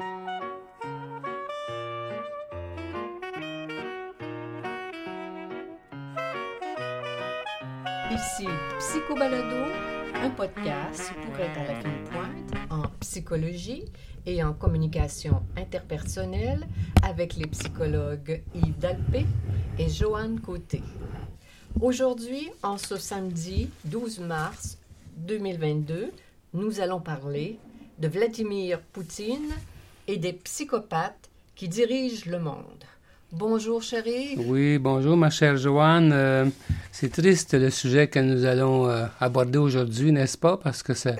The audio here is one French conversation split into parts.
Ici Psychobalado, un podcast pour être à la fine pointe en psychologie et en communication interpersonnelle avec les psychologues Yves Dalpé et Joanne Côté. Aujourd'hui, en ce samedi 12 mars 2022, nous allons parler de Vladimir Poutine et des psychopathes qui dirigent le monde. Bonjour, chérie. Oui, bonjour, ma chère Joanne. Euh, c'est triste le sujet que nous allons euh, aborder aujourd'hui, n'est-ce pas? Parce que ça,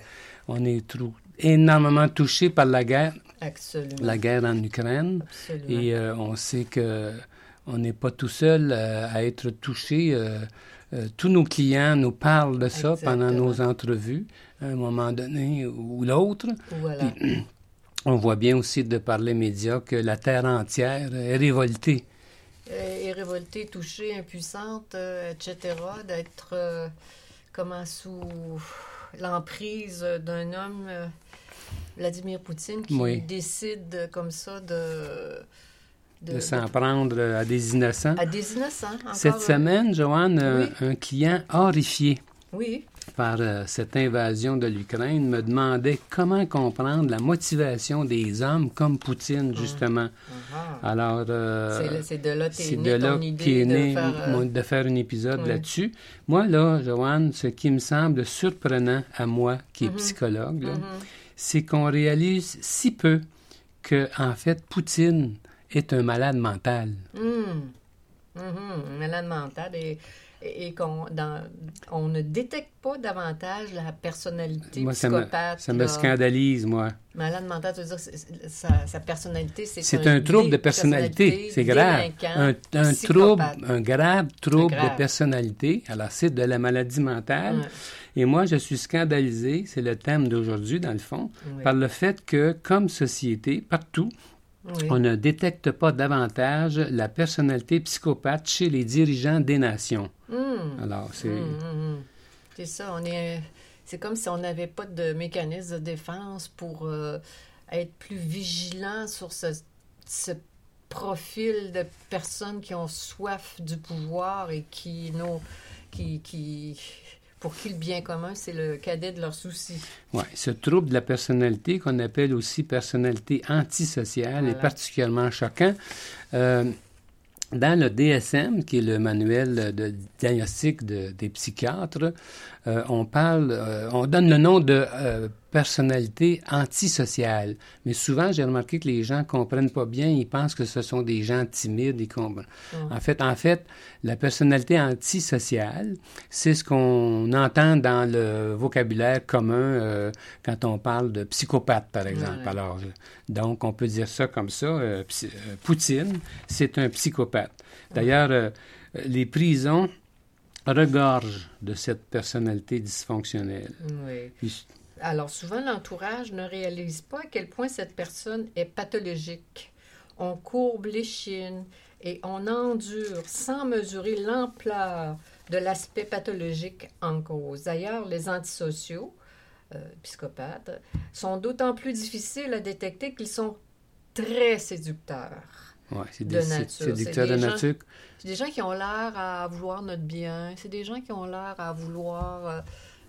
on est énormément touché par la guerre. Absolument. La guerre en Ukraine. Absolument. Et euh, on sait que on n'est pas tout seul à être touché. tous nos clients nous parlent de ça pendant nos entrevues, à un moment donné ou l'autre. Voilà. Puis, on voit bien aussi de par les médias que la terre entière est révoltée. Euh, est révoltée, touchée, impuissante, euh, etc., d'être euh, comment sous l'emprise d'un homme, Vladimir Poutine, qui Oui. décide comme ça de... de s'en prendre à des innocents. à des innocents. encore, Cette semaine, Joanne, un client horrifié Oui, par euh, cette invasion de l'Ukraine me demandait comment comprendre la motivation des hommes comme Poutine, justement. Ah. Alors, euh, C'est de là née de là qu'est né faire, euh, de faire un épisode oui. là-dessus. Moi, là, Joanne, ce qui me semble surprenant à moi, qui est psychologue, c'est qu'on réalise si peu que, en fait, Poutine est un malade mental. Hum. Mhm. Malade mental et, et, qu'on on ne détecte pas davantage la personnalité Moi, ça me, psychopathe. ça me scandalise, moi. Malade mental, tu veux dire, sa, sa personnalité, c'est C'est un trouble de personnalité, c'est grave. Un, un trouble, un grave trouble grave. de personnalité. Alors, c'est de la maladie mentale. Et moi, je suis scandalisé, c'est le thème d'aujourd'hui, dans le fond, Oui. par le fait que, comme société, partout, Oui. on ne détecte pas davantage la personnalité psychopathe chez les dirigeants des nations. Hum. Alors, c'est... Hum, hum. C'est ça, on est. C'est comme si on n'avait pas de mécanisme de défense pour euh, être plus vigilant sur ce, ce profil de personnes qui ont soif du pouvoir et qui, qui pour qui le bien commun c'est le cadet de leurs soucis. Ouais, ce trouble de la personnalité qu'on appelle aussi personnalité antisociale est particulièrement choquant. Euh, dans le DSM, qui est le manuel de diagnostic de- des psychiatres, euh, on parle, euh, on donne le nom de personnalité antisociale. Mais souvent, j'ai remarqué que les gens comprennent pas bien, ils pensent que ce sont des gens timides. Ils comprennent. En fait, en fait, la personnalité antisociale, c'est ce qu'on entend dans le vocabulaire commun euh, quand on parle de psychopathe, par exemple. Alors, donc, on peut dire ça comme ça. euh, euh, Poutine, c'est un psychopathe. D'ailleurs, les prisons regorgent de cette personnalité dysfonctionnelle. Oui. Puis, Alors souvent, l'entourage ne réalise pas à quel point cette personne est pathologique. On courbe l'échine et on endure sans mesurer l'ampleur de l'aspect pathologique en cause. D'ailleurs, les antisociaux, euh, psychopathes, sont d'autant plus difficiles à détecter qu'ils sont très séducteurs. ouais, c'est De des nature. séducteurs C'est de des gens- nature. C'est des gens qui ont l'air à vouloir notre bien. C'est des gens qui ont l'air à vouloir euh,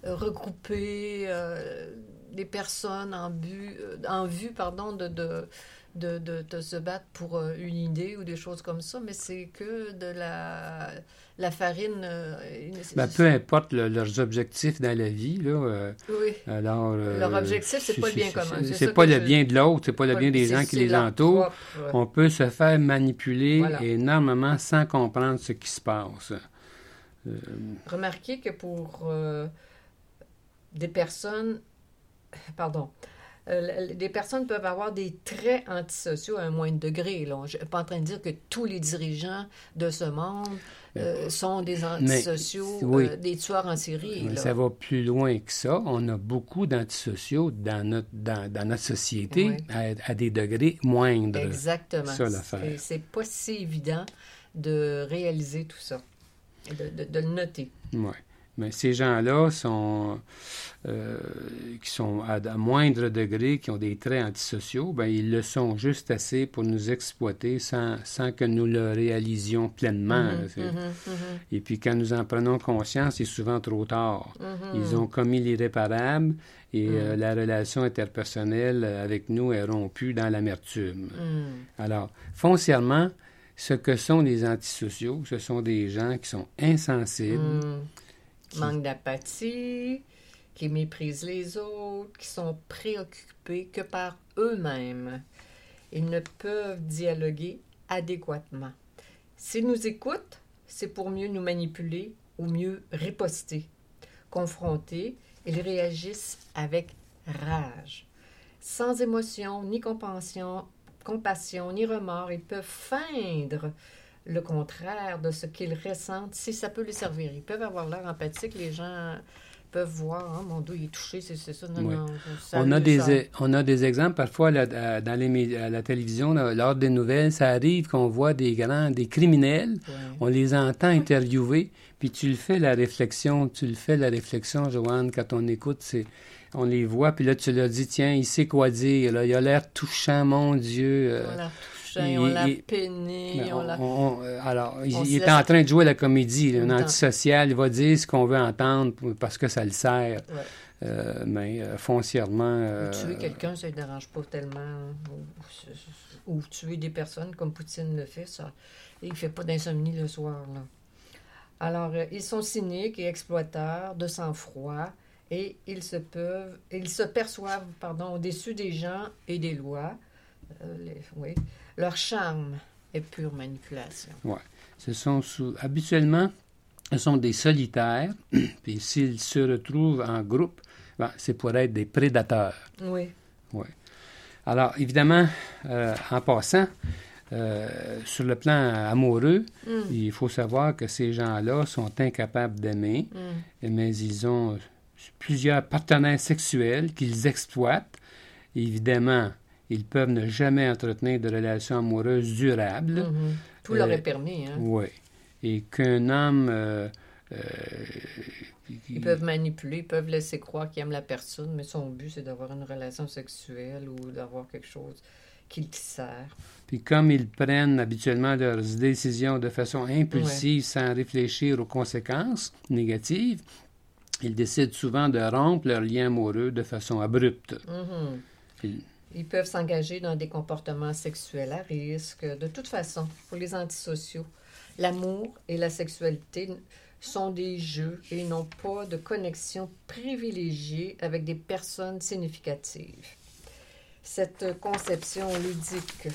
regrouper euh, des personnes en, but, euh, en vue pardon, de, de, de, de- se battre pour euh, une idée ou des choses comme ça, mais c'est que de la, la farine. euh, Ben, peu importe le- leurs objectifs dans la vie, là. euh, oui. alors, euh, Leur objectif, c'est pas le bien commun, c'est pas le bien de l'autre, c'est pas le bien des gens qui les entourent. propre- On peut se faire manipuler Voilà. énormément sans comprendre ce qui se passe. Euh, Remarquez que pour euh, des personnes, pardon, euh, des personnes peuvent avoir des traits antisociaux à un moindre degré. Là. Je ne suis pas en train de dire que tous les dirigeants de ce monde euh, sont des antisociaux, oui. euh, des tueurs en série. Mais ça va plus loin que ça. On a beaucoup d'antisociaux dans notre, dans, dans notre société Oui. à, à des degrés moindres. Exactement. ça, l'affaire. Et C'est pas si évident de réaliser tout ça de, de- de le noter. Ouais. Mais ces gens-là sont, euh, qui sont à, moindre degré, qui ont des traits antisociaux, ben, ils le sont juste assez pour nous exploiter sans, sans que nous le réalisions pleinement. Mhm, mhm, mhm. Et puis quand nous en prenons conscience, c'est souvent trop tard. Ils ont commis l'irréparable et euh, la relation interpersonnelle avec nous est rompue dans l'amertume. Alors, foncièrement, ce que sont les antisociaux, ce sont des gens qui sont insensibles, Manque d'apathie, qui méprisent les autres, qui sont préoccupés que par eux-mêmes. Ils ne peuvent dialoguer adéquatement. S'ils nous écoutent, c'est pour mieux nous manipuler ou mieux riposter. Confrontés, ils réagissent avec rage. Sans émotion, ni compassion, ni remords, ils peuvent feindre le contraire de ce qu'ils ressentent si ça peut les servir. Ils peuvent avoir l'air empathique, les gens peuvent voir, Ah, mon dos il est touché, c'est ça. Non, Oui. non, On a, des, ça- e- on a des exemples parfois là, dans les, à la télévision, là, lors des nouvelles, ça arrive qu'on voit des grands, des criminels, on les entend interviewer, puis tu le fais la réflexion, tu le fais la réflexion, Joanne, quand on écoute, c'est, on les voit, puis là tu leur dis, tiens, il sait quoi dire, là, il a l'air touchant, mon Dieu. euh, On il- on l'a peiné, ben, on on- l'a... on- euh, alors, il, on il se est en train de jouer la comédie, là, un antisocial, il va dire ce qu'on veut entendre parce que ça le sert, Ouais. Euh, mais euh, foncièrement... euh, Tuer quelqu'un, ça ne dérange pas tellement. Ou, ou tuer des personnes comme Poutine le fait, ça. Il ne fait pas d'insomnie le soir. Là. Alors, ils sont cyniques et exploiteurs, de sang-froid, et ils se peuvent, ils se perçoivent, pardon, au-dessus des gens et des lois. Euh, les- oui. Leur charme est pure manipulation. Ce sont sous- habituellement, ce sont des solitaires, puis s'ils se retrouvent en groupe, ben, c'est pour être des prédateurs. Oui. Alors, évidemment, euh, en passant, euh, sur le plan amoureux, Mm. il faut savoir que ces gens-là sont incapables d'aimer, Mm. mais ils ont plusieurs partenaires sexuels qu'ils exploitent. Évidemment, ils peuvent ne jamais entretenir de relations amoureuses durables. Mhm. Tout Euh, leur est permis. Hein. Oui. Et qu'un homme. euh, euh, Ils peuvent manipuler, ils peuvent laisser croire qu'ils aiment la personne, mais son but, c'est d'avoir une relation sexuelle ou d'avoir quelque chose qui le sert. Puis comme ils prennent habituellement leurs décisions de façon impulsive sans réfléchir aux conséquences négatives, ils décident souvent de rompre leur lien amoureux de façon abrupte. Mhm. Ils- Ils peuvent s'engager dans des comportements sexuels à risque. De toute façon, pour les antisociaux, l'amour et la sexualité sont des jeux et n'ont pas de connexion privilégiée avec des personnes significatives. Cette conception ludique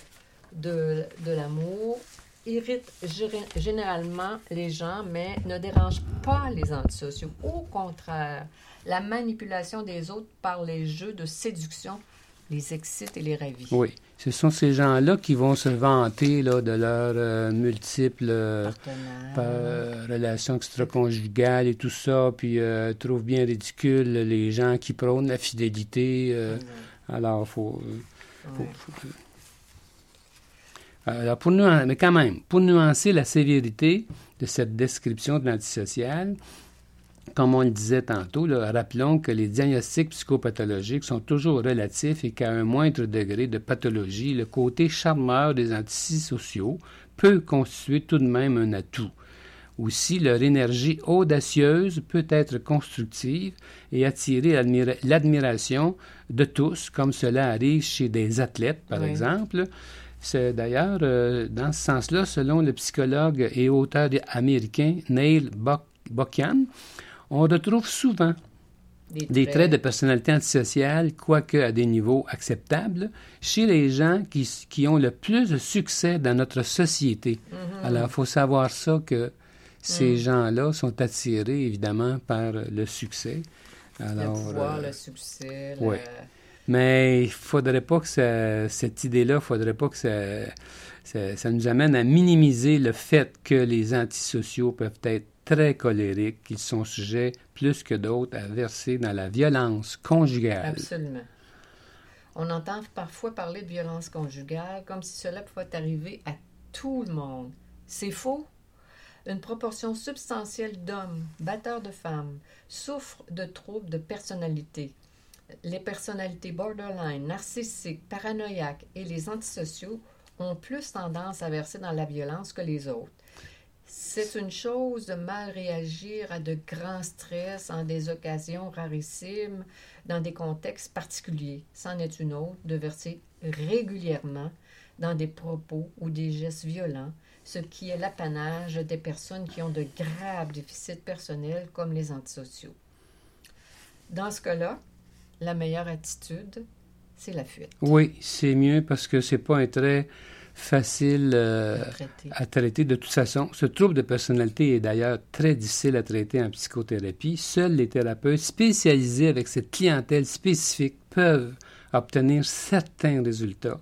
de, de l'amour irrite gé- généralement les gens, mais ne dérange pas les antisociaux. Au contraire, la manipulation des autres par les jeux de séduction les excite et les ravit. Oui, ce sont ces gens-là qui vont se vanter là, de leurs euh, multiples euh, par- relations extra-conjugales et tout ça, puis euh, trouvent bien ridicule les gens qui prônent la fidélité. euh, alors, faut, euh, Ouais. faut- Alors, pour nous, mais quand même, pour nuancer la sévérité de cette description de l'antisocial, comme on le disait tantôt, là, rappelons que les diagnostics psychopathologiques sont toujours relatifs et qu'à un moindre degré de pathologie, le côté charmeur des antisociaux peut constituer tout de même un atout. Aussi, leur énergie audacieuse peut être constructive et attirer l'admira- l'admiration de tous, comme cela arrive chez des athlètes, par Oui. exemple. C'est d'ailleurs euh, dans ce sens-là, selon le psychologue et auteur américain Neil Buck- Buchan, on retrouve souvent des traits de personnalité antisociale, quoique à des niveaux acceptables, chez les gens qui, qui ont le plus de succès dans notre société. Mhm. Alors, il faut savoir ça que ces Mm. gens-là sont attirés, évidemment, par le succès. le Alors, pouvoir, euh, le succès. la- mais il faudrait pas que ça- cette idée-là, il faudrait pas que ça, ça, ça nous amène à minimiser le fait que les antisociaux peuvent être très colériques, qu'ils sont sujets plus que d'autres à verser dans la violence conjugale. Absolument. On entend parfois parler de violence conjugale comme si cela pouvait arriver à tout le monde. C'est faux. une proportion substantielle d'hommes, batteurs de femmes, souffrent de troubles de personnalité. Les personnalités borderline, narcissiques, paranoïaques et les antisociaux ont plus tendance à verser dans la violence que les autres. C'est une chose de mal réagir à de grands stress en des occasions rarissimes, dans des contextes particuliers. C'en est une autre de verser régulièrement dans des propos ou des gestes violents, ce qui est l'apanage des personnes qui ont de graves déficits personnels comme les antisociaux. Dans ce cas-là, la meilleure attitude, c'est la fuite. Oui, c'est mieux parce que c'est pas un trait facile euh, à traiter. à traiter. De toute façon, ce trouble de personnalité est d'ailleurs très difficile à traiter en psychothérapie. Seuls les thérapeutes spécialisés avec cette clientèle spécifique peuvent obtenir certains résultats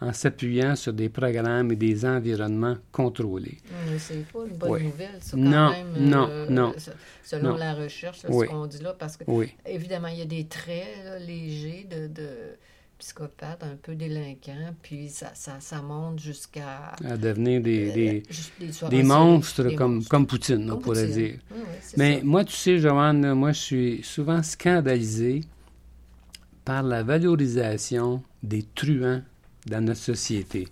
Mm. en s'appuyant sur des programmes et des environnements contrôlés. Mm, C'est pas une bonne Oui. nouvelle, ça, quand Non, même. non, euh, non. se- Selon Non. la recherche, là, Oui. ce qu'on dit là, parce que, Oui, évidemment, il y a des traits là, légers de, de psychopathe, un peu délinquant, puis ça, ça, ça monte jusqu'à. à devenir des, euh, des, des des série, monstres des comme, monstres. comme Poutine, on pourrait Poutine. dire. Oui, oui, c'est Mais ça. moi, tu sais, Joanne, moi, je suis souvent scandalisé par la valorisation des truands dans notre société,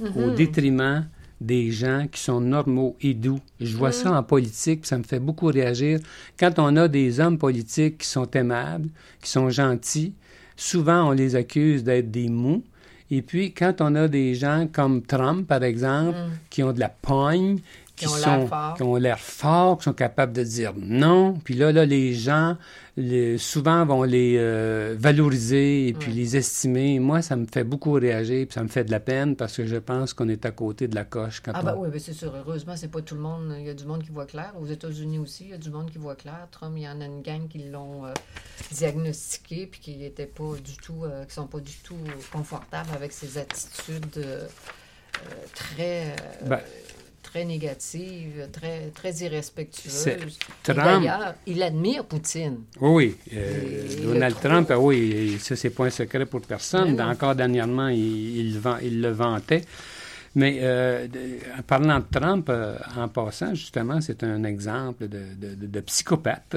au Mhm. détriment des gens qui sont normaux et doux. Je vois Mhm. ça en politique, puis ça me fait beaucoup réagir. Quand on a des hommes politiques qui sont aimables, qui sont gentils, souvent on les accuse d'être des mous. Et puis, quand on a des gens comme Trump, par exemple, Mhm. qui ont de la pogne, Qui qui, ont l'air sont, forts. qui ont l'air forts, qui sont capables de dire non. Puis là, là les gens, les- souvent, vont les euh, valoriser et puis les estimer. Moi, ça me fait beaucoup réagir, puis ça me fait de la peine parce que je pense qu'on est à côté de la coche quand Ah, on... ben oui, ben c'est sûr. Heureusement, c'est pas tout le monde. Il y a du monde qui voit clair. Aux États-Unis aussi, il y a du monde qui voit clair. Trump, il y en a une gang qui l'ont euh, diagnostiqué puis qui étaient pas du tout, euh, qui sont pas du tout confortables avec ses attitudes euh, très, euh, Ben. Très négatives, très, très Et Trump- D'ailleurs, il admire Poutine. Oui, oui. euh, Donald Trump, ah oui, ça, c'est pas un secret pour personne. Non. Encore dernièrement, il, il, vend- il le vantait. Mais euh, en parlant de Trump, euh, en passant, justement, c'est un exemple de, de- de- de psychopathe.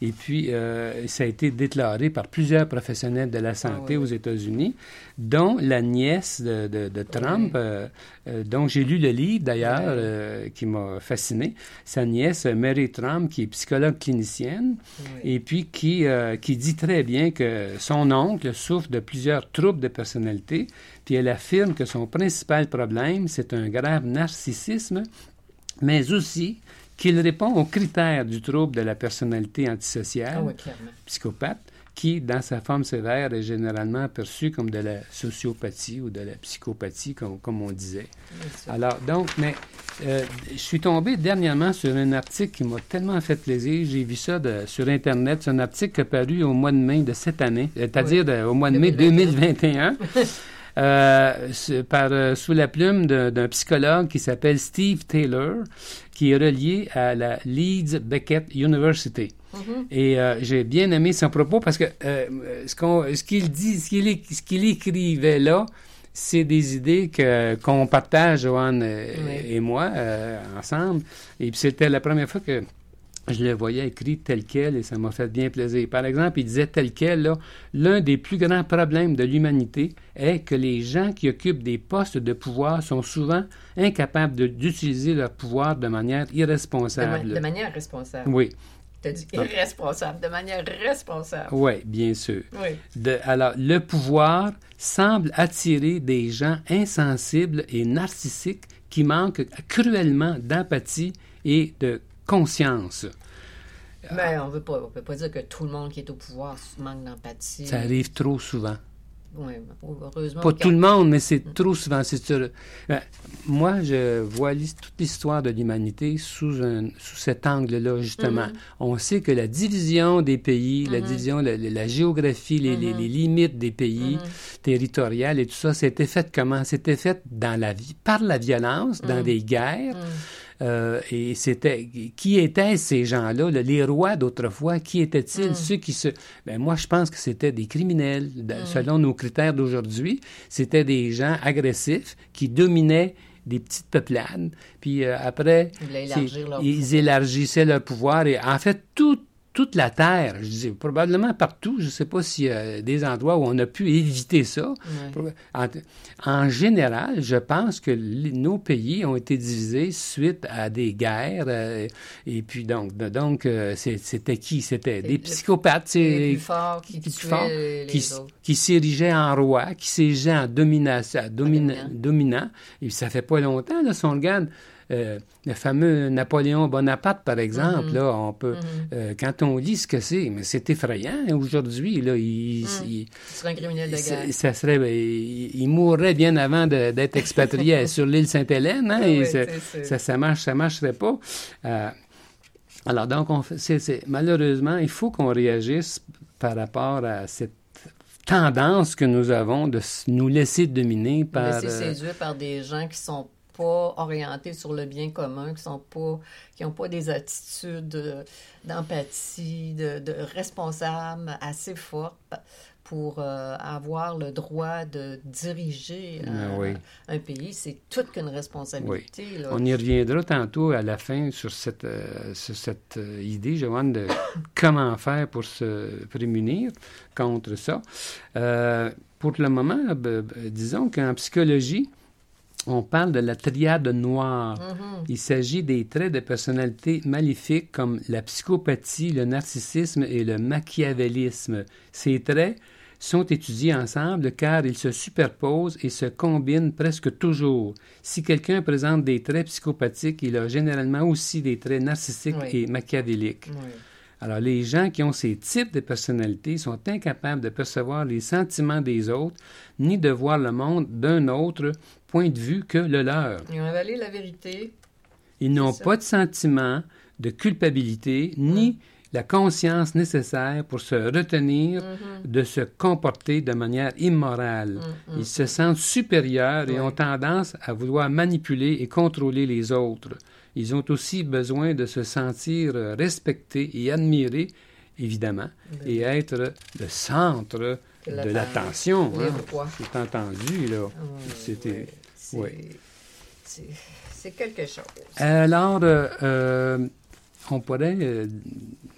Et puis, euh, ça a été déclaré par plusieurs professionnels de la santé oui, aux. États-Unis, dont la nièce de, de- de Trump, Oui. euh, euh, dont j'ai lu le livre d'ailleurs, Oui. euh, qui m'a fasciné. Sa nièce, Mary Trump, qui est psychologue clinicienne, et puis qui, qui dit très bien que son oncle souffre de plusieurs troubles de personnalité, puis elle affirme que son principal problème, c'est un grave narcissisme, mais aussi qu'il répond aux critères du trouble de la personnalité antisociale, Ah oui, psychopathe, qui, dans sa forme sévère, est généralement perçu comme de la sociopathie ou de la psychopathie, comme, comme on disait. Alors, donc, mais euh, je suis tombé dernièrement sur un article qui m'a tellement fait plaisir. J'ai vu ça de- sur Internet. C'est un article qui est paru au mois de mai de cette année, euh, c'est-à-dire au mois de mai 2021. euh, c'est par, euh, sous la plume d'un psychologue qui s'appelle Steve Taylor, qui est relié à la Leeds Beckett University. Mhm. Et euh, j'ai bien aimé son propos parce que euh, ce qu'il dit, ce qu'il qu'il écrivait là, c'est des idées que qu'on partage, Joanne euh, Oui. et moi, euh, ensemble. Et puis c'était la première fois que je le voyais écrit tel quel et ça m'a fait bien plaisir. Par exemple, il disait tel quel, là, l'un des plus grands problèmes de l'humanité est que les gens qui occupent des postes de pouvoir sont souvent incapables de- d'utiliser leur pouvoir de manière De, ma- irresponsable. de manière responsable. Oui, Tu as dit Ah. irresponsable, de manière responsable. oui, bien sûr. Oui. De- alors, le pouvoir semble attirer des gens insensibles et narcissiques qui manquent cruellement d'empathie et de conscience. Mais on ne peut pas dire que tout le monde qui est au pouvoir manque d'empathie. Ça arrive trop souvent. Oui, heureusement. Pas tout le monde, mais c'est trop souvent. Ben, moi, je vois toute l'histoire de l'humanité sous, un, sous cet angle-là, justement. Mhm. On sait que la division des pays, la Mhm. division, la, la- géographie, les, Mhm. les limites des pays territoriales et tout ça, c'était fait comment? C'était fait dans la vie, par la violence, dans Mhm. des guerres. Euh, et c'était qui étaient ces gens-là, là, les rois d'autrefois, qui étaient-ils Mm. ceux qui se ben moi je pense que c'était des criminels Mm. selon nos critères d'aujourd'hui, c'était des gens agressifs qui dominaient des petites peuplades. Puis euh, après, Ils voulaient élargir leur ils élargissaient leur pouvoir. Et en fait, tout toute la Terre, je dis probablement partout, je ne sais pas s'il y a des endroits où on a pu éviter ça. En, en général, je pense que les- nos pays ont été divisés suite à des guerres. euh, et puis donc, donc euh, c'était qui? C'était des psychopathes Les plus forts qui les plus tuaient forts, les qui, qui s'érigeaient en roi, qui s'érigeaient en domination, domina- dominant. dominant. Et ça fait pas longtemps, là, si on regarde euh, le fameux Napoléon Bonaparte, par exemple, Mhm. là, on peut, Mhm. euh, quand on lit ce que c'est, mais c'est effrayant aujourd'hui, là, il, il- Ce serait un criminel de guerre. ça serait, ben, il, il mourrait bien avant d'être expatrié sur l'île Sainte-Hélène, hein, Oui, ça, ça, marche, ça marcherait pas. Euh, alors donc, on malheureusement, il faut qu'on réagisse par rapport à cette tendance que nous avons de nous laisser dominer par. laisser séduire par des gens qui sont pas orientés sur le bien commun, qui sont pas, qui ont pas des attitudes euh, d'empathie, de, de responsable assez fortes pour euh, avoir le droit de diriger Ah un, oui. un pays. C'est toute qu'une responsabilité. là. On y reviendra tantôt à la fin sur cette, euh, sur cette euh, idée, Joanne, de comment faire pour se prémunir contre ça. Euh, pour le moment, disons qu'en psychologie, on parle de la triade noire. Mhm. Il s'agit des traits de personnalité maléfiques comme la psychopathie, le narcissisme et le machiavélisme. Ces traits sont étudiés ensemble car ils se superposent et se combinent presque toujours. Si quelqu'un présente des traits psychopathiques, il a généralement aussi des traits narcissiques Oui. et machiavéliques. Oui. Alors, les gens qui ont ces types de personnalités sont incapables de percevoir les sentiments des autres, ni de voir le monde d'un autre point de vue que le leur. Ils ont avalé la vérité. Ils n'ont pas de sentiment de culpabilité, ni la conscience nécessaire pour se retenir Mhm. de se comporter de manière immorale. Mhm. Ils se sentent supérieurs et ont tendance à vouloir manipuler et contrôler les autres. Ils ont aussi besoin de se sentir respectés et admirés, évidemment, Ben et être le centre De l'attention. hein. C'est entendu, là. Oui, C'était- oui. C'est- oui. c'est- C'est quelque chose. Alors, euh, euh, on pourrait euh,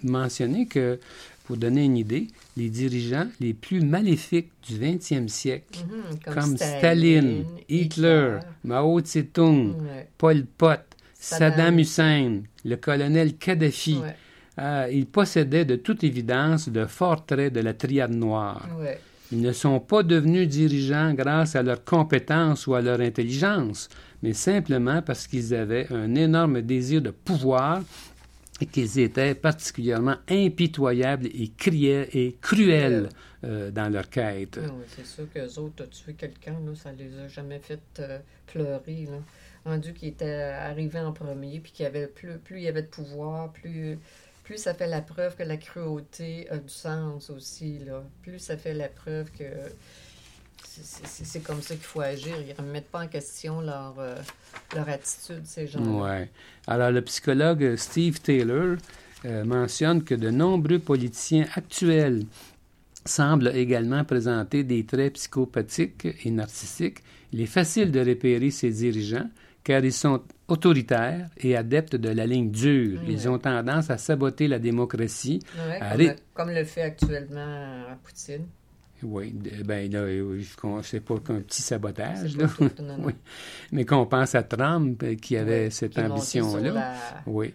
mentionner que, pour donner une idée, les dirigeants les plus maléfiques du 20e siècle, Mhm, comme Staline, Hitler, Mao Tse-tung, Ouais, Pol Pot, Saddam, Saddam. Hussein, le colonel Kadhafi, ouais, euh, ils possédaient de toute évidence de forts traits de la triade noire. ouais. Ils ne sont pas devenus dirigeants grâce à leur compétence ou à leur intelligence, mais simplement parce qu'ils avaient un énorme désir de pouvoir et qu'ils étaient particulièrement impitoyables et, cruels euh, dans leur quête. Ah oui, c'est sûr qu'eux autres, tuer quelqu'un, là, ça les a jamais fait euh, pleurer. Là. Rendu qu'ils étaient arrivés en premier, puis qu'il y avait plus, plus il y avait de pouvoir, plus, plus ça fait la preuve que la cruauté a du sens aussi. Là. Plus ça fait la preuve que c'est- comme ça qu'il faut agir. Ils ne remettent pas en question leur, euh, attitude, ces gens Ouais. Alors, le psychologue Steve Taylor euh, mentionne que de nombreux politiciens actuels semblent également présenter des traits psychopathiques et narcissiques. Il est facile de repérer ces dirigeants car ils sont autoritaires et adeptes de la ligne dure. Ouais. Ils ont tendance à saboter la démocratie. Comme, le, comme le fait actuellement à Poutine. Oui, de- ben là, euh, je- c'est pas qu'un petit sabotage, là. tout, non, non. Oui. Mais qu'on pense à Trump euh, qui avait cette ambition-là. la- Oui.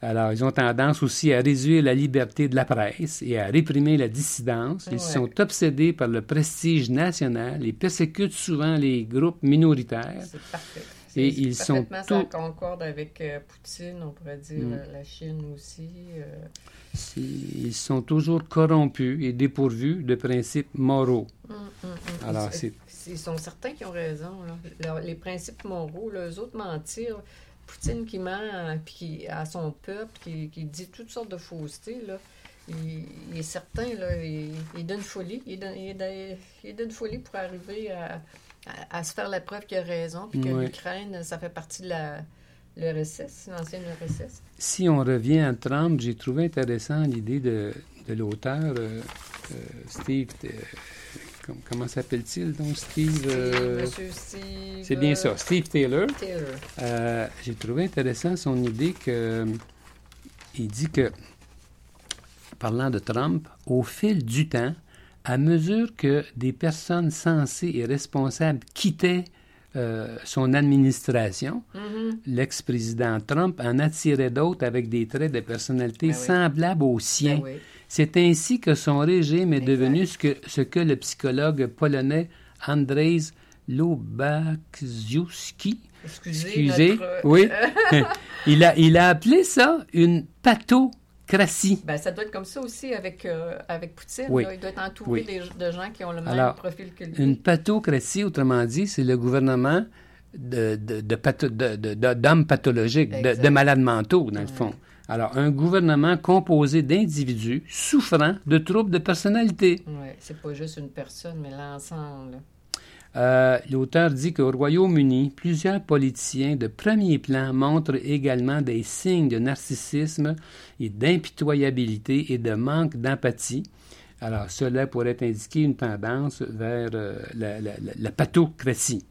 Alors, ils ont tendance aussi à réduire la liberté de la presse et à réprimer la dissidence. Ils Ouais. sont obsédés par le prestige national et persécutent souvent les groupes minoritaires. C'est parfait. Et ils sont parfaitement, tous- Ça concorde avec euh, Poutine, on pourrait dire Mm. la Chine aussi. euh, Ils sont toujours corrompus et dépourvus de principes moraux. hum, hum. Alors, Ils- c'est Ils sont certains qui ont raison. là. Les principes moraux, là, eux autres mentir. Poutine qui ment euh, puis à son peuple, qui, qui dit toutes sortes de faussetés, là, il, il est certain, là, il, d'une folie. Il d'une folie pour arriver à, à- à se faire la preuve qu'il a raison, puis que l'Ukraine, ça fait partie de la l'URSS, l'ancienne URSS. Si on revient à Trump, j'ai trouvé intéressant l'idée de, de l'auteur euh, euh, Steve euh, com- comment s'appelle-t-il donc Steve C'est Monsieur Steve, C'est bien ça, Steve Taylor. Taylor. J'ai trouvé intéressant son idée que il dit que, parlant de Trump, au fil du temps, à mesure que des personnes sensées et responsables quittaient euh, son administration, Mhm. l'ex-président Trump en attirait d'autres avec des traits de personnalité oui. semblables aux siens. Ben oui. C'est ainsi que son régime est Exact. devenu ce que, ce que le psychologue polonais Andrzej Lubaczyński Excusez, Excusez, notre, oui. il, a, il a appelé ça une Ben, ça doit être comme ça aussi avec, euh, avec Poutine. Oui. là. Il doit être entouré Oui. de gens qui ont le même profil que lui. Une pathocratie, autrement dit, c'est le gouvernement de, de, de patho- de- de- de- d'hommes pathologiques, de, malades mentaux, dans le fond. Alors, un gouvernement composé d'individus souffrant de troubles de personnalité. Oui, c'est pas juste une personne, mais l'ensemble. Euh, L'auteur dit qu'au Royaume-Uni, plusieurs politiciens de premier plan montrent également des signes de narcissisme et d'impitoyabilité et de manque d'empathie. Alors, cela pourrait indiquer une tendance vers euh, la, la, la- pathocratie.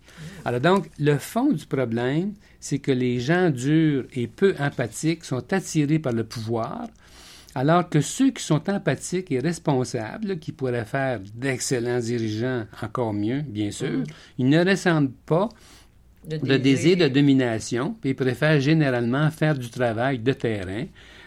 Alors donc, le fond du problème, c'est que les gens durs et peu empathiques sont attirés par le pouvoir, alors que ceux qui sont empathiques et responsables, qui pourraient faire d'excellents dirigeants encore mieux, bien sûr, Mhm. ils ne ressentent pas de désir de domination, puis ils préfèrent généralement faire du travail de terrain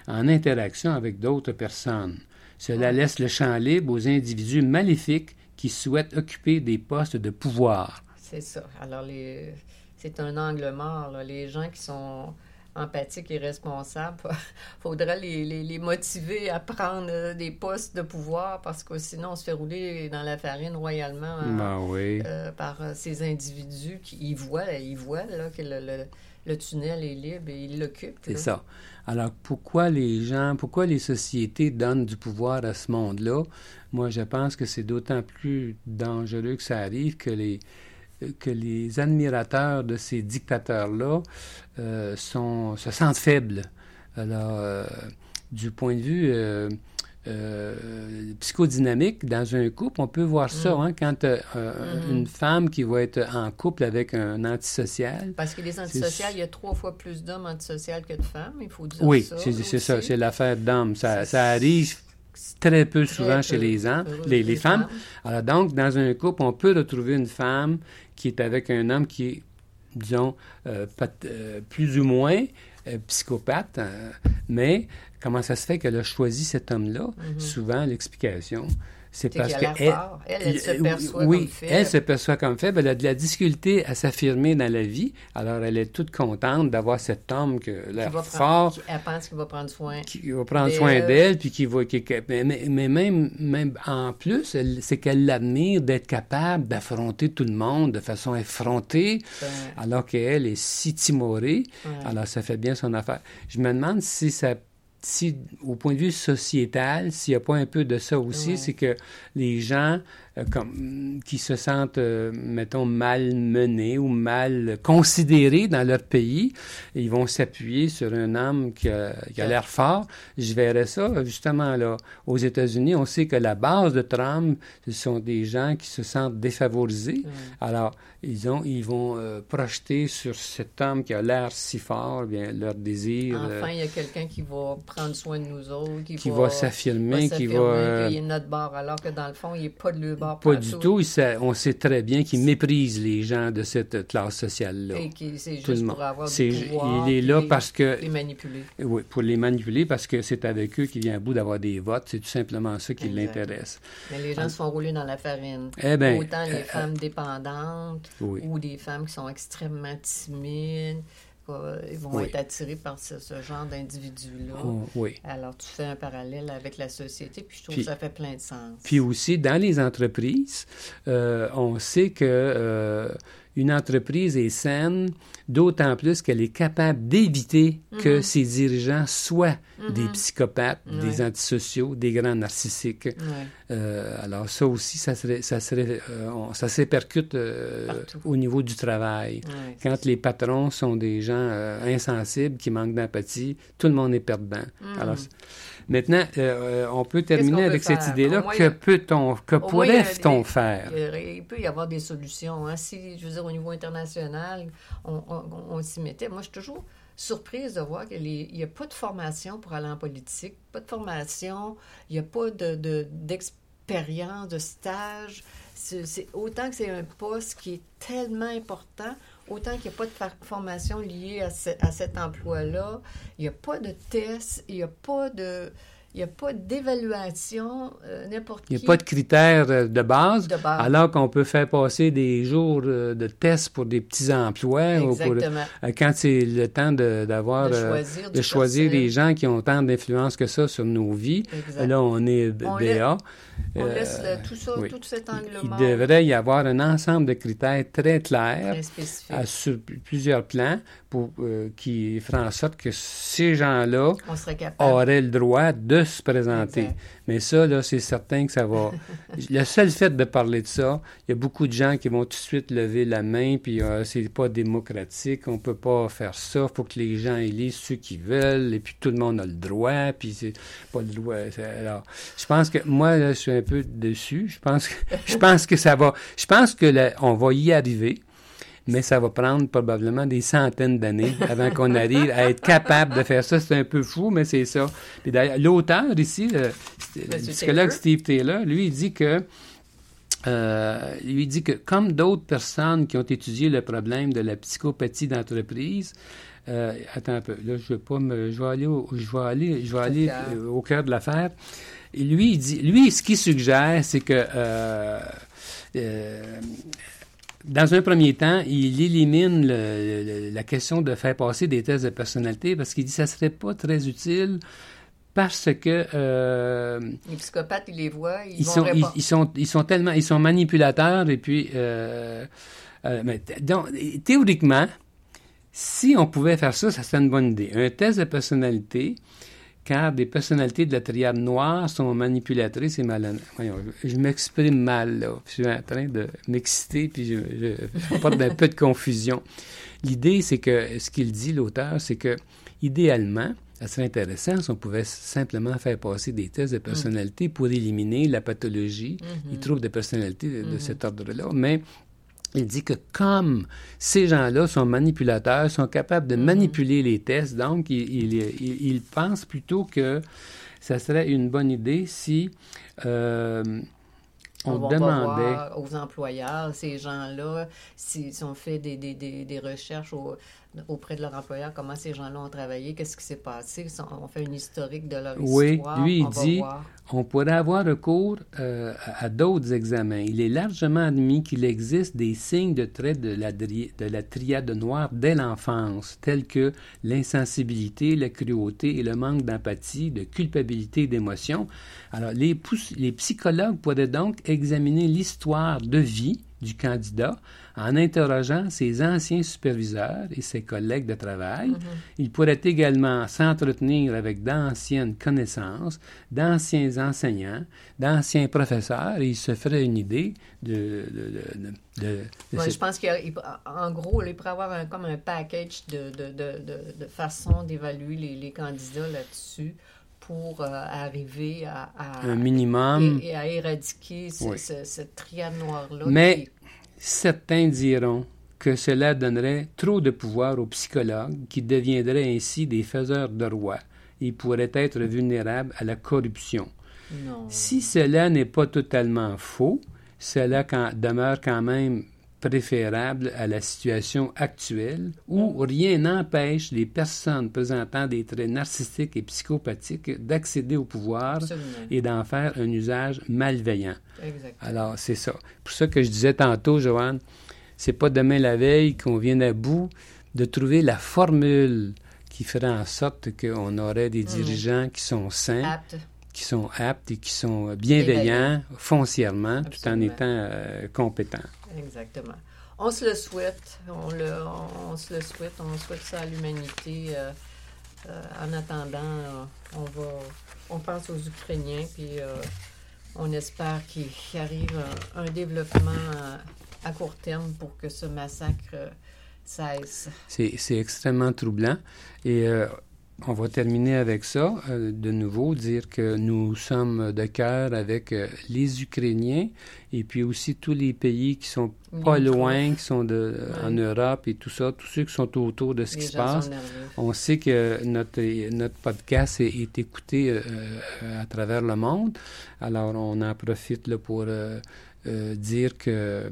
en interaction avec d'autres personnes. Cela laisse le champ libre aux individus maléfiques qui souhaitent occuper des postes de pouvoir. C'est ça. Alors, les... c'est un angle mort. là. Les gens qui sont empathiques et responsables, faudrait les, les, les motiver à prendre euh, des postes de pouvoir parce que sinon, on se fait rouler dans la farine royalement hein, Ben oui. euh, par euh, ces individus qui ils voient, ils voient là, que le, le- le tunnel est libre et ils l'occupent. C'est ça. Alors, pourquoi les gens, pourquoi les sociétés donnent du pouvoir à ce monde-là? Moi, je pense que c'est d'autant plus dangereux que ça arrive que les, que les admirateurs de ces dictateurs-là euh, sont, se sentent faibles. Alors, euh, du point de vue euh, euh, psychodynamique, dans un couple, on peut voir ça, Mm. hein, quand Mhm. une femme qui va être en couple avec un antisocial, Parce que les antisociales, il y a trois fois plus d'hommes antisociales que de femmes, il faut dire Oui, ça. c'est c'est ça, c'est l'affaire d'hommes. Ça, ça arrive très peu Très souvent peu. chez les, les, les femmes. Alors donc, dans un couple, on peut retrouver une femme qui est avec un homme qui est, disons, euh, pat- euh, plus ou moins euh, psychopathe, euh, mais comment ça se fait qu'elle a choisi cet homme-là? Mhm. Souvent, l'explication, c'est parce qu'il a que l'air fort. Elle, elle se perçoit oui, comme faible. elle se perçoit comme faible. Elle a de la difficulté à s'affirmer dans la vie. Alors, elle est toute contente d'avoir cet homme l'air va fort, prendre- elle pense qu'il va prendre soin. qui va prendre soin d'elle, puis qui va. qui- mais, mais- même, même en plus, c'est qu'elle l'admire d'être capable d'affronter tout le monde de façon effrontée, Euh, alors qu'elle est si timorée. ouais. Alors, ça fait bien son affaire. Je me demande si ça. Si, au point de vue sociétal, s'il n'y a pas un peu de ça aussi, Ouais. c'est que les gens comme, qui se sentent, euh, mettons, mal menés ou mal considérés dans leur pays, ils vont s'appuyer sur un homme qui a, qui a Ouais. l'air fort. Je verrais ça, justement, là, aux États-Unis. On sait que la base de Trump, ce sont des gens qui se sentent défavorisés. Ouais. Alors, ils, ont, ils vont euh, projeter sur cet homme qui a l'air si fort, bien, leur désir, euh, Enfin, il y a quelqu'un qui va prendre soin de nous autres, qui, qui va s'affirmer, qui va... euh, est de notre bord, alors que dans le fond, il n'est pas de leur bord pas du tout. on sait très bien qu'il méprise les gens de cette classe sociale-là. Et qui c'est Tout le juste monde. pour avoir du pouvoir. il est là les- parce que... les manipuler. Oui, pour les manipuler parce que c'est avec eux qu'il vient à bout d'avoir des votes. C'est tout simplement ça qui l'intéresse. Mais les gens se font rouler dans la farine. Eh bien, Autant les euh, femmes dépendantes oui. ou des femmes qui sont extrêmement timides, quoi, ils vont Oui. être attirés par ce, ce genre d'individus-là. Oh, oui. Alors, tu fais un parallèle avec la société, puis je trouve Puis- que ça fait plein de sens. Puis aussi, dans les entreprises, euh, on sait que euh, une entreprise est saine, d'autant plus qu'elle est capable d'éviter que Mhm. ses dirigeants soient des Mhm. psychopathes, des antisociaux, des grands narcissiques. Euh, alors ça aussi, ça, serait, ça, serait, euh, on- ça se répercute euh, Partout. au niveau du travail. Quand les patrons sont des gens euh, insensibles, qui manquent d'empathie, tout le monde est perdant. Mhm. Alors, Maintenant, euh, on peut terminer avec cette idée-là. Que peut-on, que pourrait-on faire? Il peut y avoir des solutions. Hein. Si, je veux dire, au niveau international, on, s'y mettait. Moi, je suis toujours surprise de voir qu'il n'y a pas de formation pour aller en politique, pas de formation, il n'y a pas d'expérience, de, de stage. C'est autant que c'est un poste qui est tellement important, autant qu'il n'y a pas de formation liée à, à cet emploi-là, il n'y a pas de test, il n'y a pas de il n'y a pas d'évaluation, euh, n'importe qui. Il n'y a pas de critères euh, de base, alors qu'on peut faire passer des jours euh, de tests pour des petits emplois. Exactement. quand c'est le temps d'avoir... De, choisir, des gens qui ont tant d'influence que ça sur nos vies. Là, on est BA. On laisse tout ça, tout cet angle Il devrait y avoir un ensemble de critères très clairs sur plusieurs plans pour, qui feraient en sorte que ces gens-là auraient le droit de se présenter. Mais ça, là, c'est certain que ça va. le seul fait de parler de ça, il y a beaucoup de gens qui vont tout de suite lever la main, puis euh, c'est pas démocratique, on peut pas faire ça, il faut que les gens élisent ceux qui veulent, et puis tout le monde a le droit, puis c'est pas le droit. Alors, je pense que moi, là, je suis un peu dessus. Je pense que, je pense que ça va. Je pense que on va y arriver mais ça va prendre probablement des centaines d'années avant qu'on arrive à être capable de faire ça. C'est un peu fou, mais c'est ça. Puis d'ailleurs, l'auteur ici, le, psychologue Steve Taylor, lui, il dit que euh, lui dit que comme d'autres personnes qui ont étudié le problème de la psychopathie d'entreprise, euh, attends un peu, là je vais pas me, je vais aller, au, je vais aller, je vais aller euh, au cœur de l'affaire. Lui, il dit, lui, ce qu'il suggère, c'est que euh, euh dans un premier temps, il élimine la question de faire passer des tests de personnalité parce qu'il dit que ça ne serait pas très utile parce que euh, les psychopathes ils les voient ils, sont ils, sont ils sont tellement ils sont manipulateurs et puis euh, euh, mais, donc théoriquement si on pouvait faire ça ça serait une bonne idée. Un test de personnalité car des personnalités de la triade noire sont manipulatrices et malhonnêtes. Voyons, je, m'exprime mal, là. Je suis en train de m'exciter, puis je, je, porte un peu de confusion. L'idée, c'est que, ce qu'il dit, l'auteur, c'est que, idéalement, ça serait intéressant si on pouvait simplement faire passer des tests de personnalité pour éliminer la pathologie. Il trouve des personnalités de, de mm-hmm. cet ordre-là, mais il dit que comme ces gens-là sont manipulateurs, sont capables de mm-hmm. manipuler les tests, donc il, pense plutôt que ça serait une bonne idée si euh, on, demandait aux employeurs, ces gens-là, s'ils ont fait des, des, des, recherches auprès de leur employeur, comment ces gens-là ont travaillé, qu'est-ce qui s'est passé, on fait une historique de leur histoire. Oui, lui, il dit, on pourrait avoir recours euh, à, d'autres examens. Il est largement admis qu'il existe des signes de trait de la, de la triade noire dès l'enfance, tels que l'insensibilité, la cruauté et le manque d'empathie, de culpabilité et d'émotion. Alors, les, les psychologues pourraient donc examiner l'histoire de vie du candidat en interrogeant ses anciens superviseurs et ses collègues de travail. Mm-hmm. Il pourrait également s'entretenir avec d'anciennes connaissances, d'anciens enseignants, d'anciens professeurs et il se ferait une idée de... de, Je pense qu'en gros, il pourrait avoir un, comme un package de, de façon d'évaluer les, les candidats là-dessus pour euh, arriver à, un minimum et, à éradiquer cette triade noire-là. Mais certains diront que cela donnerait trop de pouvoir aux psychologues qui deviendraient ainsi des faiseurs de rois et pourraient être vulnérables à la corruption. Si cela n'est pas totalement faux, cela demeure quand même préférable à la situation actuelle où rien n'empêche les personnes présentant des traits narcissiques et psychopathiques d'accéder au pouvoir et d'en faire un usage malveillant. Alors, c'est ça. Pour ça que je disais tantôt, Joanne, c'est pas demain la veille qu'on vienne à bout de trouver la formule qui ferait en sorte qu'on aurait des mm. dirigeants qui sont sains, qui sont aptes et qui sont bienveillants foncièrement, tout en étant euh, compétents. Exactement. On se le souhaite. On, le, on, se le souhaite. On souhaite ça à l'humanité. Euh, euh, en attendant, euh, on va, on pense aux Ukrainiens, puis on espère qu'il arrive un, développement à court terme pour que ce massacre cesse. C'est extrêmement troublant. Et on va terminer avec ça, euh, de nouveau, dire que nous sommes de cœur avec euh, les Ukrainiens et puis aussi tous les pays qui sont pas loin, qui sont de, Ouais. en Europe et tout ça, tous ceux qui sont autour de ce Les qui se passe. On sait que notre, notre podcast est, est écouté euh, euh, à travers le monde. Alors, on en profite là, pour euh, euh, dire que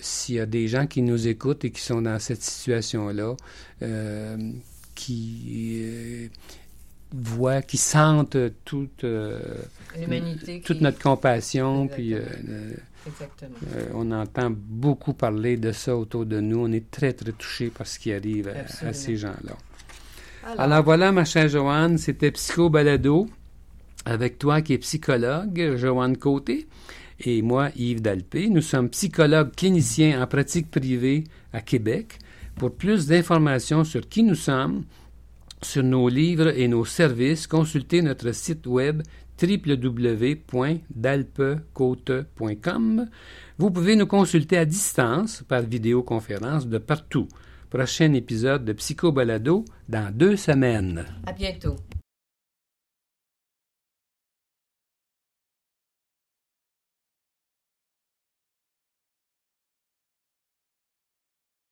s'il y a des gens qui nous écoutent et qui sont dans cette situation-là, euh, qui euh, voient, qui sentent toute, euh, L'humanité. toute qui- notre compassion, puis euh, Exactement. Exactement. on entend beaucoup parler de ça autour de nous. On est très, très touchés par ce qui arrive à- ces gens-là. Alors, Alors voilà, ma chère Joanne, c'était Psycho Balado avec toi qui es psychologue, Joanne Côté, et moi, Yves Dalpé. Nous sommes psychologues cliniciens en pratique privée à Québec. Pour plus d'informations sur qui nous sommes, sur nos livres et nos services, consultez notre site web www.dalpecote.com. Vous pouvez nous consulter à distance par vidéoconférence de partout. Prochain épisode de Psycho Balado dans deux semaines. à bientôt.